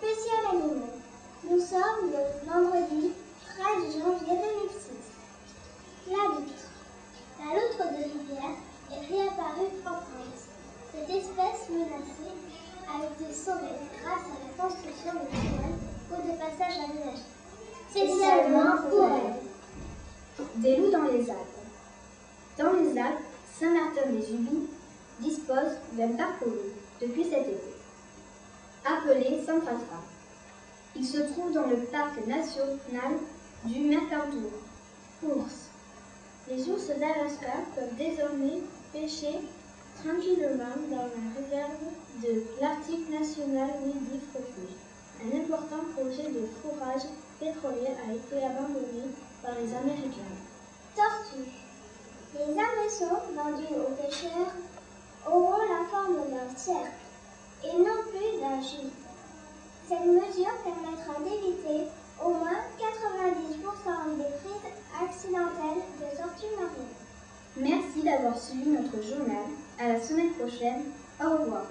spécial animaux. Nous sommes le vendredi 13 janvier 2006. A été sauvée grâce à la construction de tunnels ou de passages aménagés. Spécialement pour elle. Des loups dans les Alpes. Dans les Alpes, Saint-Martin-des-Ubis dispose d'un parc aux loups depuis cet été, appelé Park. Il se trouve dans le parc national du Mercantour. Ours. Les ours d'Alaska peuvent désormais pêcher tranquillement dans la réserve de l'Arctique National Wildlife Refuge. Un important projet de fourrage pétrolier a été abandonné par les Américains. Tortue. Les arceaux vendus aux pêcheurs auront la forme d'un cercle et non plus d'un gîte. Cette mesure permettra d'éviter au moins 90% des prises accidentelles de tortues marines. Merci d'avoir suivi notre journal. À la semaine prochaine. Au revoir.